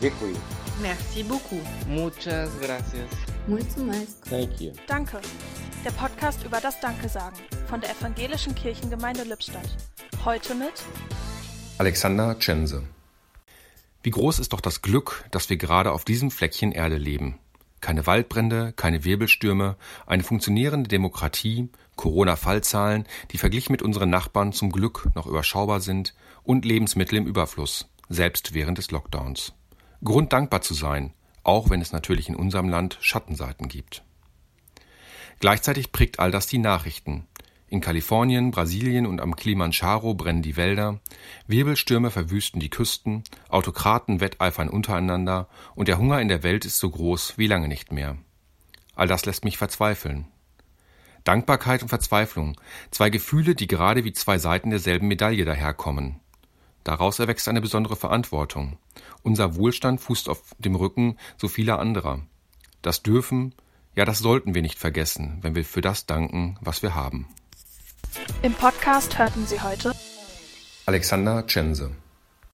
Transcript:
Děkuji. Merci beaucoup. Muchas gracias. Muito mais. Thank you. Danke. Der Podcast über das Danke sagen von der Evangelischen Kirchengemeinde Lippstadt. Heute mit Alexander Tschense. Wie groß ist doch das Glück, dass wir gerade auf diesem Fleckchen Erde leben. Keine Waldbrände, keine Wirbelstürme, eine funktionierende Demokratie, Corona-Fallzahlen, die verglichen mit unseren Nachbarn zum Glück noch überschaubar sind und Lebensmittel im Überfluss, selbst während des Lockdowns. Grund dankbar zu sein, auch wenn es natürlich in unserem Land Schattenseiten gibt. Gleichzeitig prägt all das die Nachrichten. In Kalifornien, Brasilien und am Kilimanjaro brennen die Wälder, Wirbelstürme verwüsten die Küsten, Autokraten wetteifern untereinander und der Hunger in der Welt ist so groß wie lange nicht mehr. All das lässt mich verzweifeln. Dankbarkeit und Verzweiflung, zwei Gefühle, die gerade wie zwei Seiten derselben Medaille daherkommen. Daraus erwächst eine besondere Verantwortung. Unser Wohlstand fußt auf dem Rücken so vieler anderer. Das dürfen, ja das sollten wir nicht vergessen, wenn wir für das danken, was wir haben. im Podcast hörten Sie heute Alexander Tschense